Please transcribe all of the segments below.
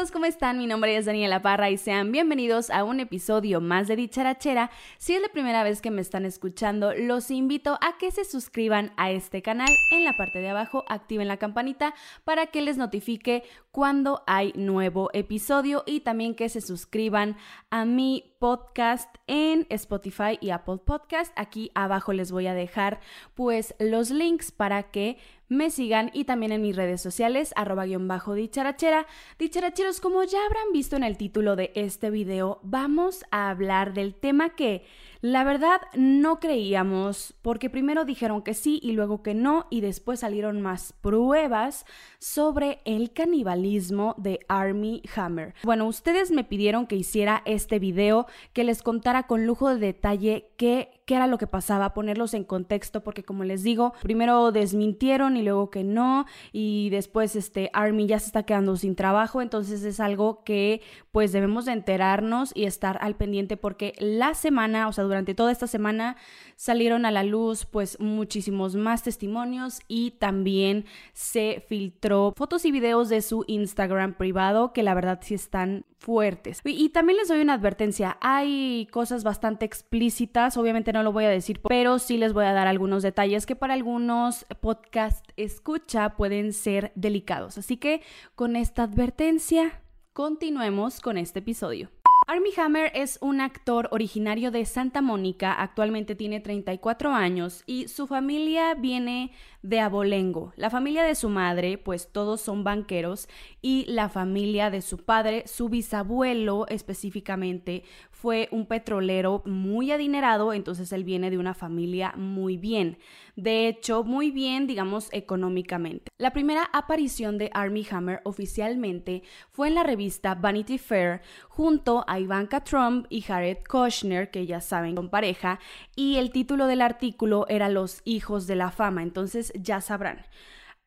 Todos, ¿cómo están? Mi nombre es Daniela Parra y sean bienvenidos a un episodio más de Dicharachera. Si es la primera vez que me están escuchando, los invito a que se suscriban a este canal. En la parte de abajo activen la campanita para que les notifique cuando hay nuevo episodio y también que se suscriban a mi podcast en Spotify y Apple Podcast. Aquí abajo les voy a dejar pues los links para que me sigan y también en mis redes sociales, arroba guion bajo dicharachera. Dicharacheros, como ya habrán visto en el título de este video, vamos a hablar del tema que la verdad no creíamos, porque primero dijeron que sí y luego que no, y después salieron más pruebas sobre el canibalismo de Army Hammer. Bueno, ustedes me pidieron que hiciera este video, que les contara con lujo de detalle qué qué era lo que pasaba, ponerlos en contexto, porque como les digo, primero desmintieron y luego que no, y después este Army ya se está quedando sin trabajo, entonces es algo que pues debemos de enterarnos y estar al pendiente porque la semana, o sea, durante toda esta semana salieron a la luz pues muchísimos más testimonios y también se filtró fotos y videos de su Instagram privado que la verdad sí están fuertes. Y, también les doy una advertencia, hay cosas bastante explícitas, obviamente no lo voy a decir, pero sí les voy a dar algunos detalles que para algunos podcast escucha pueden ser delicados. Así que con esta advertencia, continuemos con este episodio. Army Hammer es un actor originario de Santa Mónica, actualmente tiene 34 años y su familia viene de Abolengo. La familia de su madre, pues todos son banqueros, y la familia de su padre, su bisabuelo específicamente, fue un petrolero muy adinerado, entonces él viene de una familia muy bien. De hecho, muy bien, digamos, económicamente. La primera aparición de Army Hammer oficialmente fue en la revista Vanity Fair junto a Ivanka Trump y Jared Kushner, que ya saben, son pareja, y el título del artículo era Los hijos de la fama, entonces ya sabrán.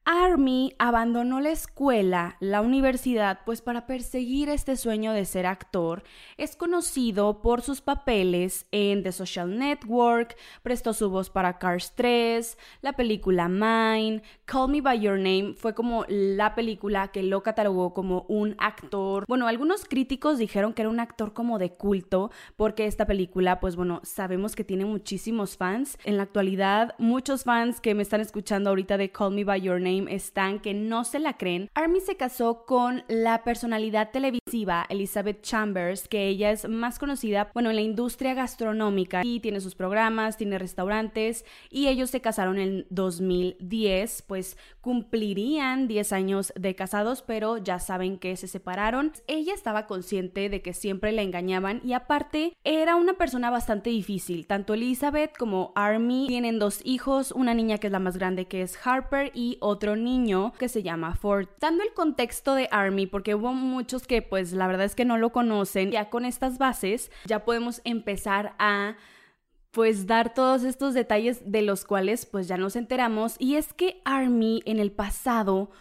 Army abandonó la escuela, la universidad, pues para perseguir este sueño de ser actor. Es conocido por sus papeles en The Social Network, prestó su voz para Cars 3, la película Mine, Call Me By Your Name fue como la película que lo catalogó como un actor. Bueno, algunos críticos dijeron que era un actor como de culto, porque esta película, pues bueno, sabemos que tiene muchísimos fans. En la actualidad, muchos fans que me están escuchando ahorita de Call Me By Your Name están que no se la creen. Army se casó con la personalidad televisiva Elizabeth Chambers, que ella es más conocida, bueno, en la industria gastronómica y tiene sus programas, tiene restaurantes y ellos se casaron en 2010, pues cumplirían 10 años de casados, pero ya saben que se separaron. Ella estaba consciente de que siempre la engañaban y aparte era una persona bastante difícil. Tanto Elizabeth como Army tienen dos hijos, una niña que es la más grande que es Harper y otro niño que se llama Ford. Dando el contexto de Army, porque hubo muchos que pues la verdad es que no lo conocen, ya con estas bases ya podemos empezar a pues dar todos estos detalles de los cuales pues ya nos enteramos y es que Army en el pasado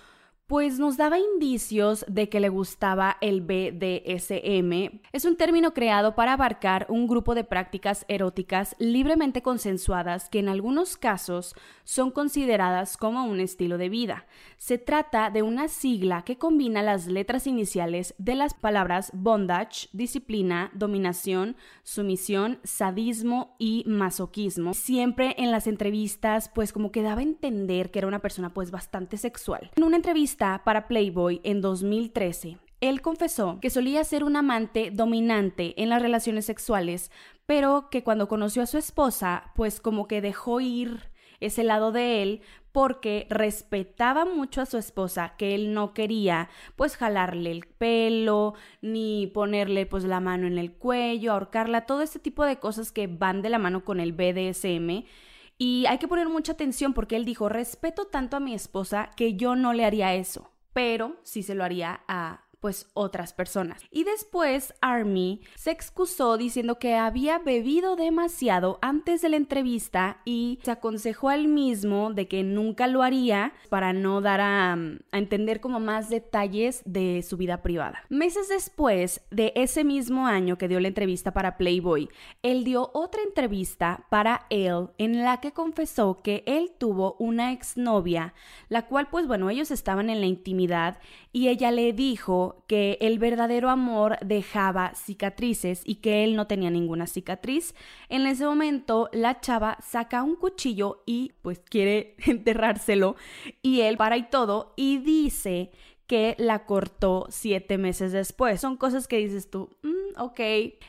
pues nos daba indicios de que le gustaba el BDSM. Es un término creado para abarcar un grupo de prácticas eróticas libremente consensuadas que en algunos casos son consideradas como un estilo de vida. Se trata de una sigla que combina las letras iniciales de las palabras bondage, disciplina, dominación, sumisión, sadismo y masoquismo. Siempre en las entrevistas pues como que daba a entender que era una persona pues bastante sexual. En una entrevista para Playboy en 2013, él confesó que solía ser un amante dominante en las relaciones sexuales, pero que cuando conoció a su esposa, pues como que dejó ir ese lado de él porque respetaba mucho a su esposa, que él no quería pues jalarle el pelo, ni ponerle pues la mano en el cuello, ahorcarla, todo ese tipo de cosas que van de la mano con el BDSM Y hay que poner mucha atención porque él dijo, respeto tanto a mi esposa que yo no le haría eso, pero sí se lo haría a pues otras personas. Y después Army se excusó diciendo que había bebido demasiado antes de la entrevista y se aconsejó al mismo de que nunca lo haría para no dar a, entender como más detalles de su vida privada. Meses después de ese mismo año que dio la entrevista para Playboy, él dio otra entrevista para él en la que confesó que él tuvo una exnovia, la cual pues bueno, ellos estaban en la intimidad y ella le dijo que el verdadero amor dejaba cicatrices y que él no tenía ninguna cicatriz. En ese momento la chava saca un cuchillo y pues quiere enterrárselo y él para y todo y dice que la cortó siete meses después. Son cosas que dices tú, mm, ok.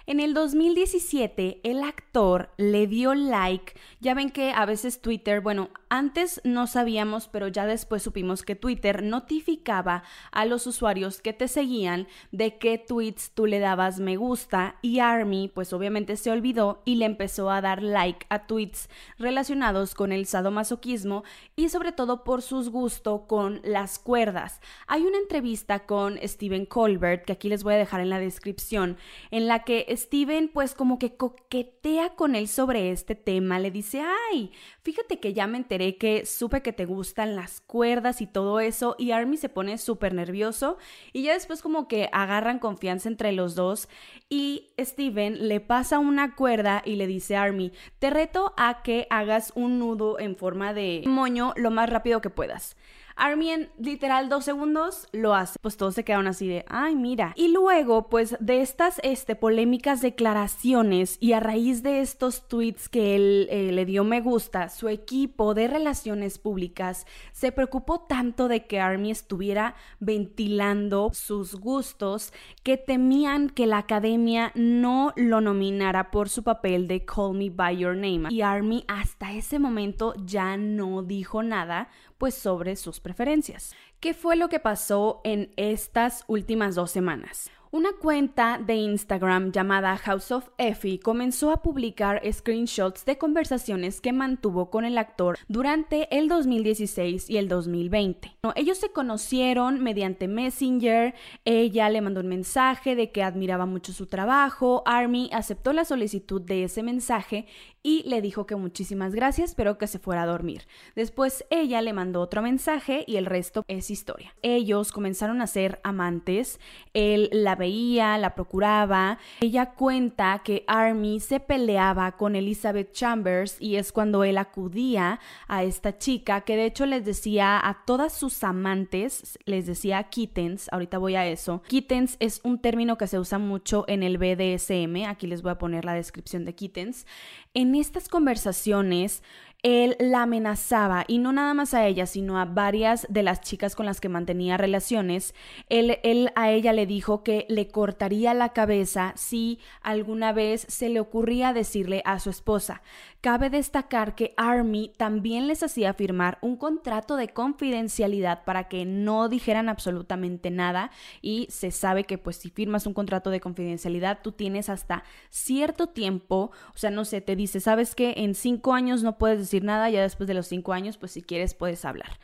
En el 2017, el actor le dio like. Ya ven que a veces Twitter, bueno, antes no sabíamos, pero ya después supimos que Twitter notificaba a los usuarios que te seguían de qué tweets tú le dabas me gusta y Army pues obviamente se olvidó y le empezó a dar like a tweets relacionados con el sadomasoquismo y sobre todo por sus gustos con las cuerdas. Hay una entrevista con Steven Colbert que aquí les voy a dejar en la descripción en la que Steven pues como que coquetea con él sobre este tema, le dice, ay, fíjate que ya me enteré que supe que te gustan las cuerdas y todo eso y Army se pone súper nervioso y ya después como que agarran confianza entre los dos y Steven le pasa una cuerda y le dice Army, te reto a que hagas un nudo en forma de moño lo más rápido que puedas. Army en literal dos segundos lo hace. Pues todos se quedaron así de, ay, mira. Y luego, pues de estas este, polémicas declaraciones y a raíz de estos tweets que él eh, le dio me gusta, su equipo de relaciones públicas se preocupó tanto de que Army estuviera ventilando sus gustos que temían que la academia no lo nominara por su papel de Call Me By Your Name. Y Army hasta ese momento ya no dijo nada pues sobre sus preferencias. ¿Qué fue lo que pasó en estas últimas dos semanas? Una cuenta de Instagram llamada House of Effie comenzó a publicar screenshots de conversaciones que mantuvo con el actor durante el 2016 y el 2020. Ellos se conocieron mediante Messenger, ella le mandó un mensaje de que admiraba mucho su trabajo, Army aceptó la solicitud de ese mensaje y le dijo que muchísimas gracias, pero que se fuera a dormir. Después ella le mandó otro mensaje y el resto es historia. Ellos comenzaron a ser amantes, él la veía, la procuraba. Ella cuenta que Army se peleaba con Elizabeth Chambers y es cuando él acudía a esta chica que de hecho les decía a todas sus amantes, les decía kittens, ahorita voy a eso. Kittens es un término que se usa mucho en el BDSM, aquí les voy a poner la descripción de kittens. En estas conversaciones, él la amenazaba y no nada más a ella, sino a varias de las chicas con las que mantenía relaciones. Él, él, a ella le dijo que le cortaría la cabeza si alguna vez se le ocurría decirle a su esposa. Cabe destacar que Army también les hacía firmar un contrato de confidencialidad para que no dijeran absolutamente nada y se sabe que pues si firmas un contrato de confidencialidad tú tienes hasta cierto tiempo, o sea, no sé, te dice, sabes que en cinco años no puedes decir nada, ya después de los cinco años pues si quieres puedes hablar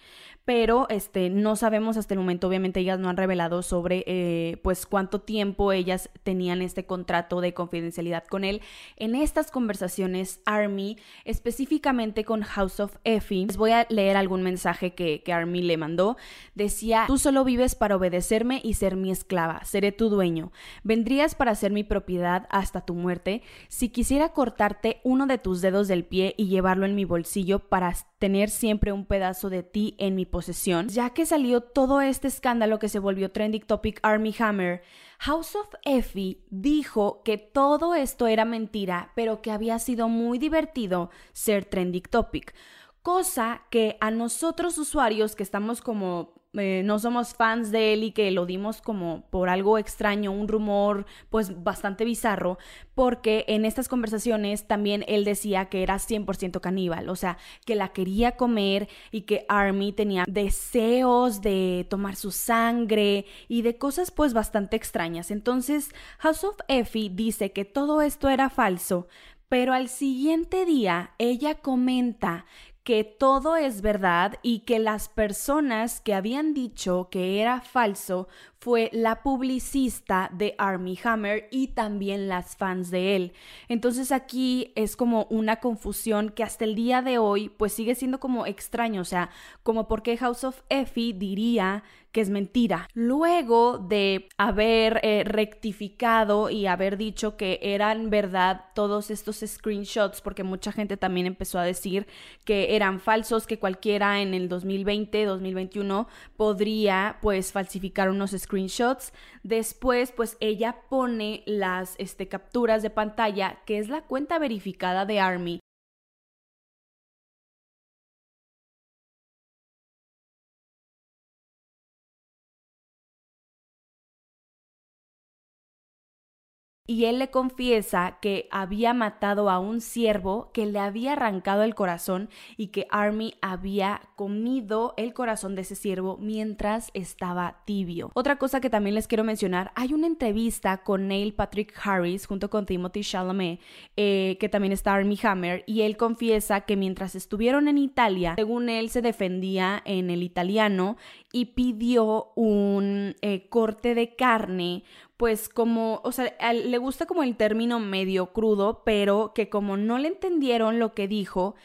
pero este, no sabemos hasta el momento, obviamente ellas no han revelado sobre eh, pues cuánto tiempo ellas tenían este contrato de confidencialidad con él. En estas conversaciones, Army, específicamente con House of Effie, les voy a leer algún mensaje que, que Army le mandó. Decía, tú solo vives para obedecerme y ser mi esclava, seré tu dueño. Vendrías para ser mi propiedad hasta tu muerte. Si quisiera cortarte uno de tus dedos del pie y llevarlo en mi bolsillo para tener siempre un pedazo de ti en mi posesión, ya que salió todo este escándalo que se volvió trending topic Army Hammer, House of Effie dijo que todo esto era mentira, pero que había sido muy divertido ser trending topic. Cosa que a nosotros usuarios que estamos como eh, no somos fans de él y que lo dimos como por algo extraño, un rumor pues bastante bizarro, porque en estas conversaciones también él decía que era 100% caníbal, o sea, que la quería comer y que Army tenía deseos de tomar su sangre y de cosas pues bastante extrañas. Entonces, House of Effie dice que todo esto era falso, Pero al siguiente día ella comenta que todo es verdad y que las personas que habían dicho que era falso fue la publicista de Army Hammer y también las fans de él. Entonces aquí es como una confusión que hasta el día de hoy pues sigue siendo como extraño, o sea, como por qué House of Effie diría que es mentira. Luego de haber eh, rectificado y haber dicho que eran verdad todos estos screenshots, porque mucha gente también empezó a decir que eran falsos, que cualquiera en el 2020, 2021 podría pues falsificar unos screenshots screenshots. Después, pues ella pone las este, capturas de pantalla, que es la cuenta verificada de Army, y él le confiesa que había matado a un ciervo, que le había arrancado el corazón y que Army había comido el corazón de ese ciervo mientras estaba tibio. Otra cosa que también les quiero mencionar, hay una entrevista con Neil Patrick Harris junto con Timothy Chalamet, eh, que también está Army Hammer, y él confiesa que mientras estuvieron en Italia, según él se defendía en el italiano y pidió un eh, corte de carne pues como, o sea, le gusta como el término medio crudo, pero que como no le entendieron lo que dijo,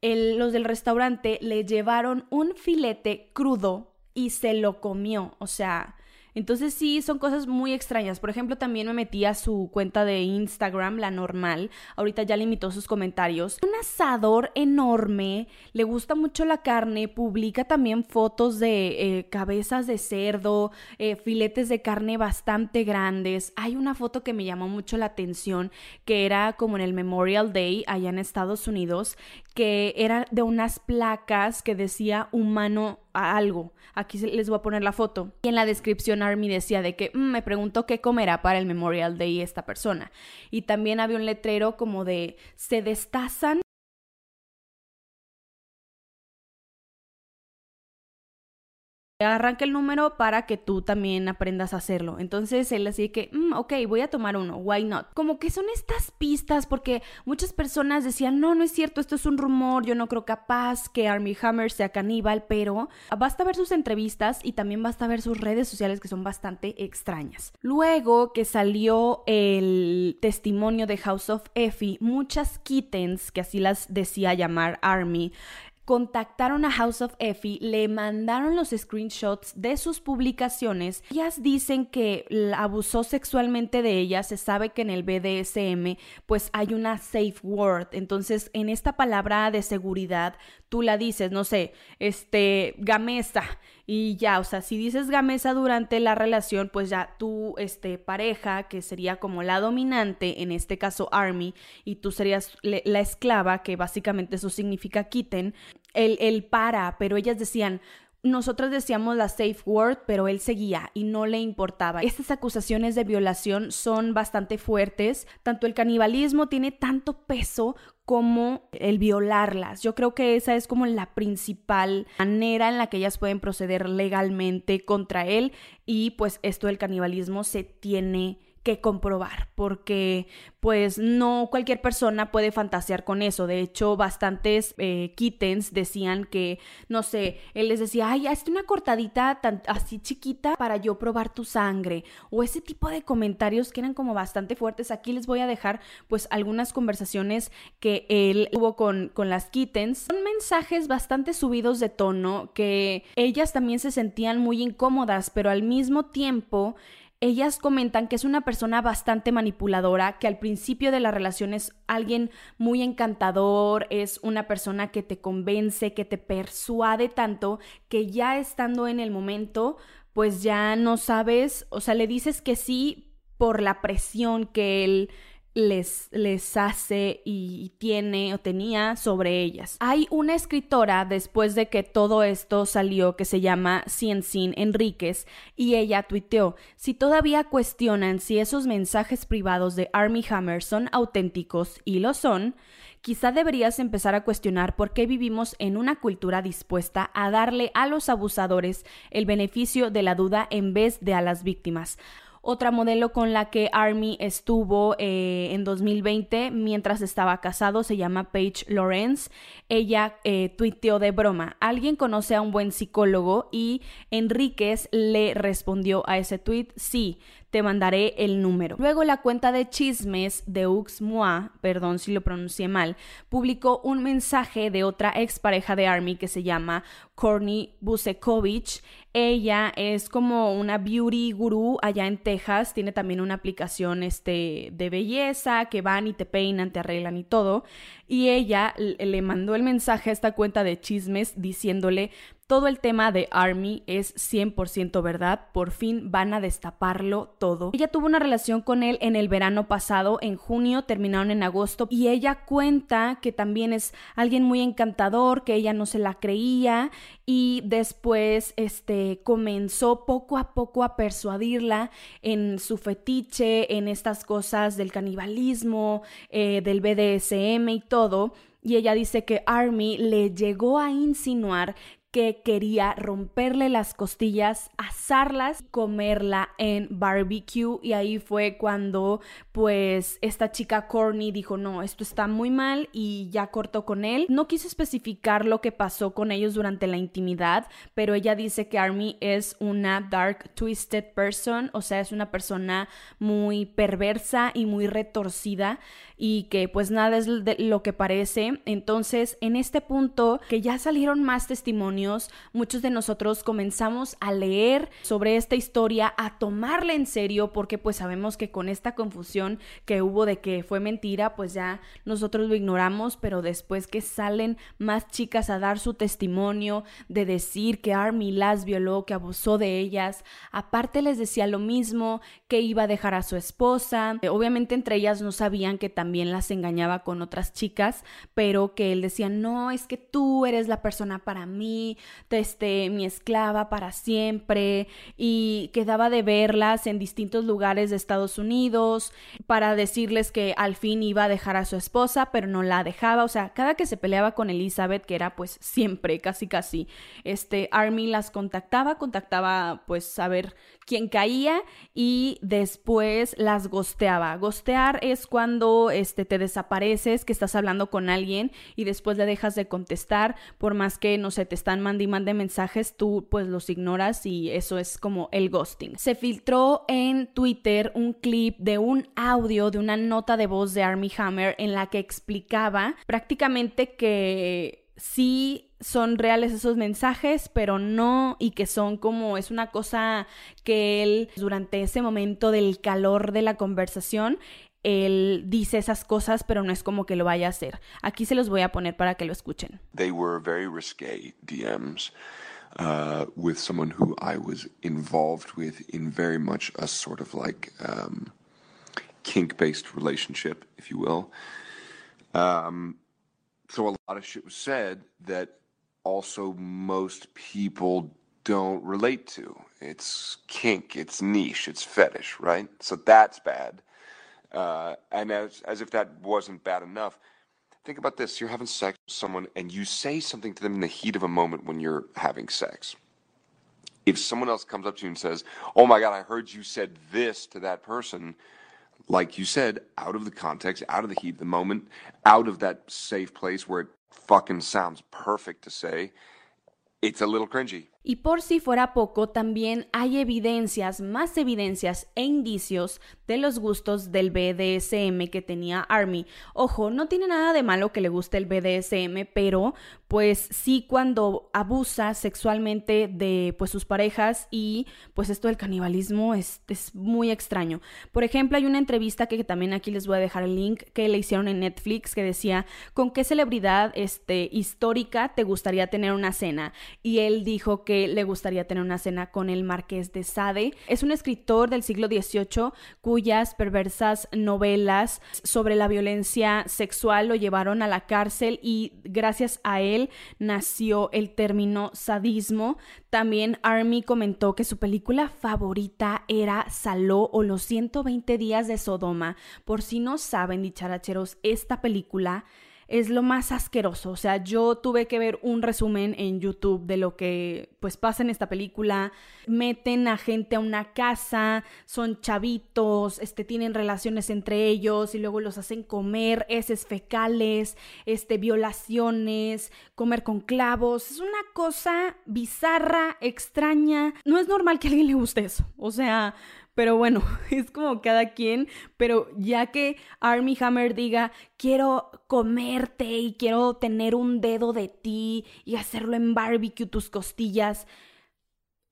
los del restaurante le llevaron un filete crudo y se lo comió, o sea, entonces sí, son cosas muy extrañas. Por ejemplo, también me metí a su cuenta de Instagram, la normal. Ahorita ya limitó sus comentarios. Un asador enorme, le gusta mucho la carne, publica también fotos de eh, cabezas de cerdo, eh, filetes de carne bastante grandes. Hay una foto que me llamó mucho la atención, que era como en el Memorial Day allá en Estados Unidos, que era de unas placas que decía humano a algo. Aquí les voy a poner la foto. Y en la descripción Army decía de que mm, me preguntó qué comerá para el Memorial Day esta persona. Y también había un letrero como de se destazan arranca el número para que tú también aprendas a hacerlo. Entonces él así que, mm, ok, voy a tomar uno, why not? Como que son estas pistas porque muchas personas decían, no, no es cierto, esto es un rumor, yo no creo capaz que Army Hammer sea caníbal, pero basta ver sus entrevistas y también basta ver sus redes sociales que son bastante extrañas. Luego que salió el testimonio de House of Effie, muchas kittens, que así las decía llamar Army, contactaron a House of Effie, le mandaron los screenshots de sus publicaciones. Ellas dicen que abusó sexualmente de ellas. Se sabe que en el BDSM pues hay una safe word. Entonces en esta palabra de seguridad tú la dices, no sé, este, gamesa y ya, o sea, si dices gamesa durante la relación, pues ya tu este, pareja, que sería como la dominante, en este caso Army, y tú serías la esclava, que básicamente eso significa quiten, el, el para, pero ellas decían, nosotros decíamos la safe word, pero él seguía y no le importaba. Estas acusaciones de violación son bastante fuertes. Tanto el canibalismo tiene tanto peso como el violarlas. Yo creo que esa es como la principal manera en la que ellas pueden proceder legalmente contra él y pues esto del canibalismo se tiene que comprobar, porque pues no cualquier persona puede fantasear con eso. De hecho, bastantes eh, kittens decían que, no sé, él les decía, ay, hazte una cortadita así chiquita para yo probar tu sangre. O ese tipo de comentarios que eran como bastante fuertes. Aquí les voy a dejar pues algunas conversaciones que él tuvo con, con las kittens. Son mensajes bastante subidos de tono que ellas también se sentían muy incómodas, pero al mismo tiempo ellas comentan que es una persona bastante manipuladora, que al principio de la relación es alguien muy encantador, es una persona que te convence, que te persuade tanto, que ya estando en el momento, pues ya no sabes, o sea, le dices que sí por la presión que él les, les hace y tiene o tenía sobre ellas. Hay una escritora después de que todo esto salió que se llama Ciencin Enríquez y ella tuiteó, si todavía cuestionan si esos mensajes privados de Army Hammer son auténticos y lo son, quizá deberías empezar a cuestionar por qué vivimos en una cultura dispuesta a darle a los abusadores el beneficio de la duda en vez de a las víctimas. Otra modelo con la que Army estuvo eh, en 2020 mientras estaba casado se llama Paige Lawrence. Ella eh, tuiteó de broma, ¿alguien conoce a un buen psicólogo? Y Enríquez le respondió a ese tweet, sí, te mandaré el número. Luego la cuenta de chismes de Moi, perdón si lo pronuncié mal, publicó un mensaje de otra expareja de Army que se llama Courtney Busekovich. Ella es como una beauty guru allá en Texas, tiene también una aplicación este, de belleza que van y te peinan, te arreglan y todo. Y ella le mandó el mensaje a esta cuenta de chismes diciéndole, todo el tema de Army es 100% verdad, por fin van a destaparlo todo. Ella tuvo una relación con él en el verano pasado, en junio, terminaron en agosto, y ella cuenta que también es alguien muy encantador, que ella no se la creía, y después este, comenzó poco a poco a persuadirla en su fetiche, en estas cosas del canibalismo, eh, del BDSM y todo. Y ella dice que Army le llegó a insinuar que quería romperle las costillas, asarlas, comerla en barbecue y ahí fue cuando pues esta chica Corny dijo no, esto está muy mal y ya cortó con él. No quiso especificar lo que pasó con ellos durante la intimidad, pero ella dice que Army es una dark twisted person, o sea, es una persona muy perversa y muy retorcida y que pues nada es lo que parece. Entonces, en este punto que ya salieron más testimonios muchos de nosotros comenzamos a leer sobre esta historia, a tomarla en serio, porque pues sabemos que con esta confusión que hubo de que fue mentira, pues ya nosotros lo ignoramos, pero después que salen más chicas a dar su testimonio, de decir que Army las violó, que abusó de ellas, aparte les decía lo mismo, que iba a dejar a su esposa, obviamente entre ellas no sabían que también las engañaba con otras chicas, pero que él decía, no, es que tú eres la persona para mí, este, mi esclava para siempre y quedaba de verlas en distintos lugares de Estados Unidos para decirles que al fin iba a dejar a su esposa, pero no la dejaba, o sea, cada que se peleaba con Elizabeth, que era pues siempre, casi casi, este, Army las contactaba, contactaba pues a ver quién caía y después las gosteaba. Gostear es cuando este, te desapareces, que estás hablando con alguien y después le dejas de contestar, por más que, no sé, te están y mande mensajes, tú pues los ignoras y eso es como el ghosting. Se filtró en Twitter un clip de un audio de una nota de voz de Army Hammer en la que explicaba prácticamente que sí son reales esos mensajes, pero no, y que son como, es una cosa que él durante ese momento del calor de la conversación, él dice esas cosas, pero no es como que lo vaya a hacer. Aquí se los voy a poner para que lo escuchen. They were very risque DMs uh, with someone who I was involved with in very much a sort of like um, kink-based relationship, if you will. Um, so a lot of shit was said that also most people don't relate to. It's kink, it's niche, it's fetish, right? So that's bad. Uh, and as, as if that wasn't bad enough, think about this you're having sex with someone and you say something to them in the heat of a moment when you're having sex. If someone else comes up to you and says, Oh my God, I heard you said this to that person, like you said, out of the context, out of the heat of the moment, out of that safe place where it fucking sounds perfect to say, it's a little cringy. Y por si fuera poco, también hay evidencias, más evidencias e indicios de los gustos del BDSM que tenía Army. Ojo, no tiene nada de malo que le guste el BDSM, pero pues sí cuando abusa sexualmente de pues sus parejas y pues esto del canibalismo es, es muy extraño. Por ejemplo, hay una entrevista que, también aquí les voy a dejar el link que le hicieron en Netflix que decía, ¿con qué celebridad este, histórica te gustaría tener una cena? Y él dijo que le gustaría tener una cena con el marqués de Sade. Es un escritor del siglo XVIII cuyas perversas novelas sobre la violencia sexual lo llevaron a la cárcel y gracias a él nació el término sadismo. También Army comentó que su película favorita era Saló o los 120 días de Sodoma. Por si no saben, dicharacheros, esta película es lo más asqueroso. O sea, yo tuve que ver un resumen en YouTube de lo que pues pasa en esta película. Meten a gente a una casa, son chavitos, este, tienen relaciones entre ellos y luego los hacen comer heces fecales, este, violaciones, comer con clavos. Es una cosa bizarra, extraña. No es normal que a alguien le guste eso. O sea, pero bueno, es como cada quien. Pero ya que Army Hammer diga, quiero comerte y quiero tener un dedo de ti y hacerlo en barbecue tus costillas,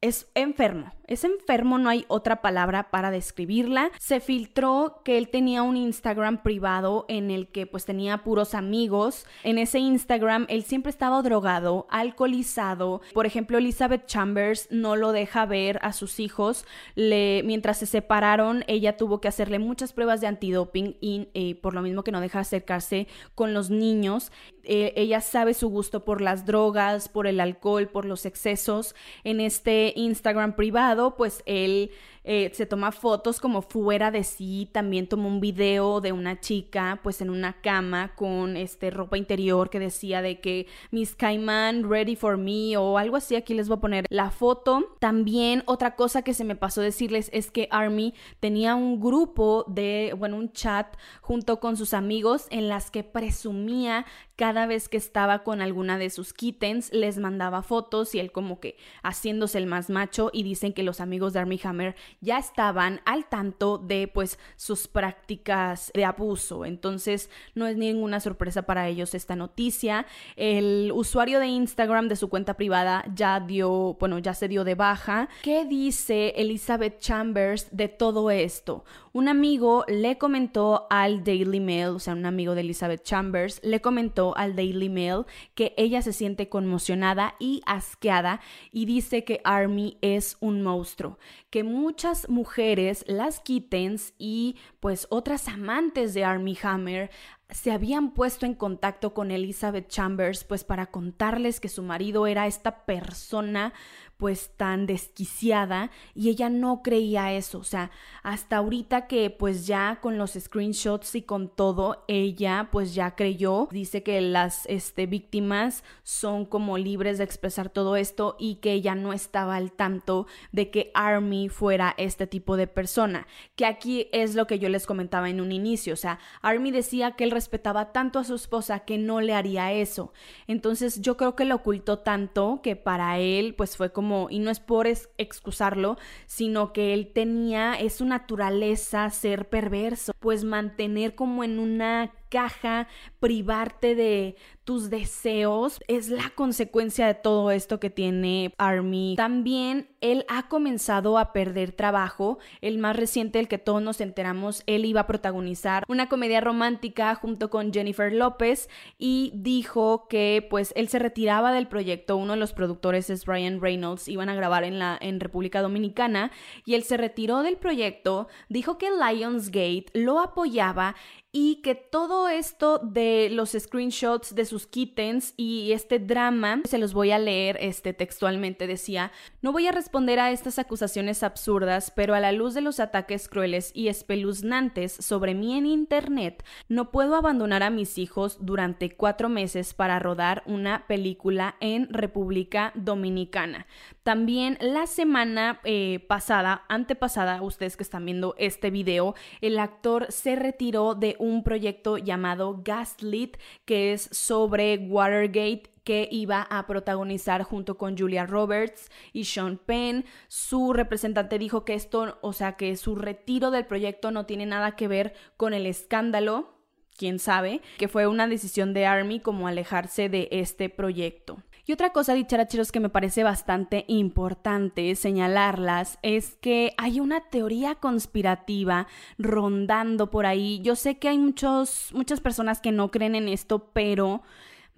es enfermo. Es enfermo, no hay otra palabra para describirla. Se filtró que él tenía un Instagram privado en el que pues tenía puros amigos. En ese Instagram él siempre estaba drogado, alcoholizado. Por ejemplo, Elizabeth Chambers no lo deja ver a sus hijos. Mientras se separaron, ella tuvo que hacerle muchas pruebas de antidoping y eh, por lo mismo que no deja acercarse con los niños. Eh, ella sabe su gusto por las drogas, por el alcohol, por los excesos. En este Instagram privado pues él eh, se toma fotos como fuera de sí, también tomó un video de una chica pues en una cama con este ropa interior que decía de que Miss Caimán ready for me o algo así, aquí les voy a poner la foto. También otra cosa que se me pasó decirles es que Army tenía un grupo de, bueno, un chat junto con sus amigos en las que presumía cada vez que estaba con alguna de sus kittens, les mandaba fotos y él como que haciéndose el más macho y dicen que los amigos de Army Hammer ya estaban al tanto de pues sus prácticas de abuso. Entonces no es ninguna sorpresa para ellos esta noticia. El usuario de Instagram de su cuenta privada ya dio, bueno, ya se dio de baja. ¿Qué dice Elizabeth Chambers de todo esto? Un amigo le comentó al Daily Mail, o sea, un amigo de Elizabeth Chambers, le comentó al Daily Mail que ella se siente conmocionada y asqueada y dice que Army es un monstruo, que muchas mujeres, las kittens y pues otras amantes de Army Hammer se habían puesto en contacto con Elizabeth Chambers pues para contarles que su marido era esta persona pues tan desquiciada y ella no creía eso, o sea, hasta ahorita que pues ya con los screenshots y con todo, ella pues ya creyó, dice que las este, víctimas son como libres de expresar todo esto y que ella no estaba al tanto de que Army fuera este tipo de persona, que aquí es lo que yo les comentaba en un inicio, o sea, Army decía que él respetaba tanto a su esposa que no le haría eso, entonces yo creo que lo ocultó tanto que para él pues fue como y no es por excusarlo, sino que él tenía, es su naturaleza ser perverso, pues mantener como en una caja, privarte de tus deseos, es la consecuencia de todo esto que tiene Army. También él ha comenzado a perder trabajo. El más reciente, el que todos nos enteramos, él iba a protagonizar una comedia romántica junto con Jennifer López y dijo que pues él se retiraba del proyecto. Uno de los productores es Ryan Reynolds, iban a grabar en la en República Dominicana y él se retiró del proyecto, dijo que Lionsgate lo apoyaba y que todo esto de los screenshots de sus kittens y este drama, se los voy a leer este textualmente, decía, no voy a responder a estas acusaciones absurdas, pero a la luz de los ataques crueles y espeluznantes sobre mí en Internet, no puedo abandonar a mis hijos durante cuatro meses para rodar una película en República Dominicana. También la semana eh, pasada, antepasada, ustedes que están viendo este video, el actor se retiró de un proyecto llamado Gaslit, que es sobre Watergate que iba a protagonizar junto con Julia Roberts y Sean Penn. Su representante dijo que esto, o sea, que su retiro del proyecto no tiene nada que ver con el escándalo, quién sabe, que fue una decisión de Army como alejarse de este proyecto. Y otra cosa, dicharacheros, que me parece bastante importante señalarlas es que hay una teoría conspirativa rondando por ahí. Yo sé que hay muchos, muchas personas que no creen en esto, pero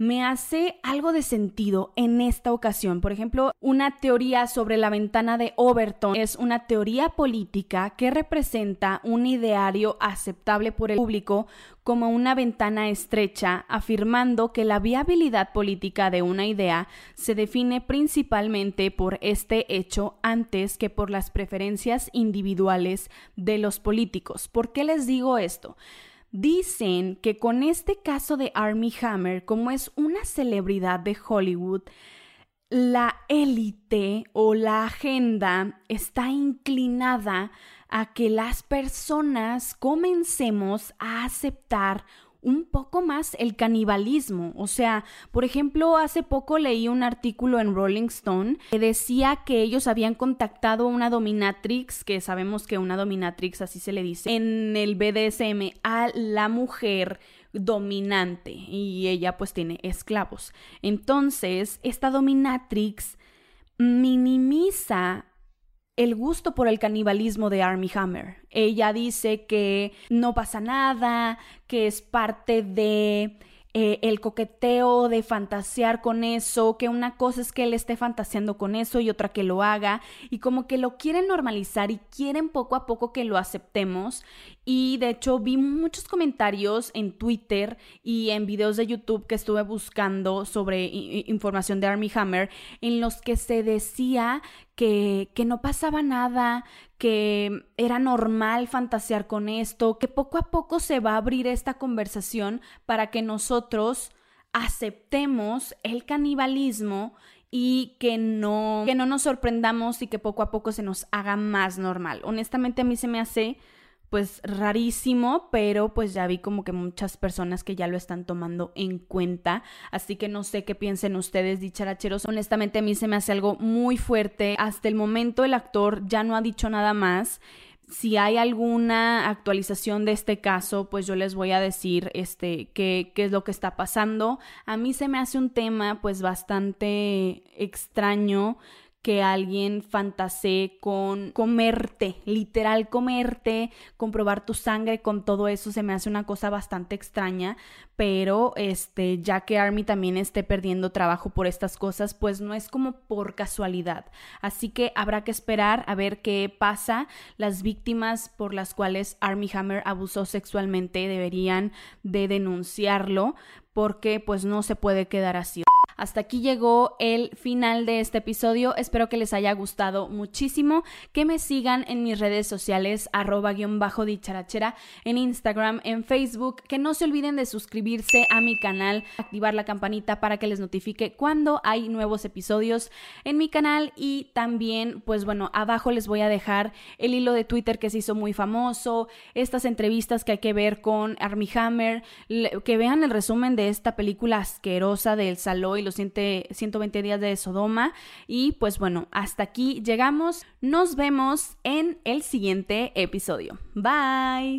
me hace algo de sentido en esta ocasión. Por ejemplo, una teoría sobre la ventana de Overton es una teoría política que representa un ideario aceptable por el público como una ventana estrecha, afirmando que la viabilidad política de una idea se define principalmente por este hecho antes que por las preferencias individuales de los políticos. ¿Por qué les digo esto? Dicen que con este caso de Army Hammer, como es una celebridad de Hollywood, la élite o la agenda está inclinada a que las personas comencemos a aceptar un poco más el canibalismo. O sea, por ejemplo, hace poco leí un artículo en Rolling Stone que decía que ellos habían contactado a una dominatrix, que sabemos que una dominatrix así se le dice, en el BDSM a la mujer dominante y ella pues tiene esclavos. Entonces, esta dominatrix minimiza el gusto por el canibalismo de Army Hammer. Ella dice que no pasa nada, que es parte de eh, el coqueteo de fantasear con eso, que una cosa es que él esté fantaseando con eso y otra que lo haga, y como que lo quieren normalizar y quieren poco a poco que lo aceptemos. Y de hecho vi muchos comentarios en Twitter y en videos de YouTube que estuve buscando sobre información de Army Hammer en los que se decía que, que no pasaba nada, que era normal fantasear con esto, que poco a poco se va a abrir esta conversación para que nosotros aceptemos el canibalismo y que no, que no nos sorprendamos y que poco a poco se nos haga más normal. Honestamente a mí se me hace pues rarísimo, pero pues ya vi como que muchas personas que ya lo están tomando en cuenta, así que no sé qué piensen ustedes dicharacheros, honestamente a mí se me hace algo muy fuerte, hasta el momento el actor ya no ha dicho nada más, si hay alguna actualización de este caso, pues yo les voy a decir este qué, qué es lo que está pasando. A mí se me hace un tema pues bastante extraño que alguien fantasee con comerte, literal comerte, comprobar tu sangre con todo eso se me hace una cosa bastante extraña, pero este ya que Army también esté perdiendo trabajo por estas cosas, pues no es como por casualidad. Así que habrá que esperar a ver qué pasa. Las víctimas por las cuales Army Hammer abusó sexualmente deberían de denunciarlo porque pues no se puede quedar así. Hasta aquí llegó el final de este episodio. Espero que les haya gustado muchísimo. Que me sigan en mis redes sociales, arroba guion bajo dicharachera, en Instagram, en Facebook. Que no se olviden de suscribirse a mi canal, activar la campanita para que les notifique cuando hay nuevos episodios en mi canal. Y también, pues bueno, abajo les voy a dejar el hilo de Twitter que se hizo muy famoso, estas entrevistas que hay que ver con Army Hammer, que vean el resumen de esta película asquerosa del Saló los 120 días de Sodoma. Y pues bueno, hasta aquí llegamos. Nos vemos en el siguiente episodio. Bye.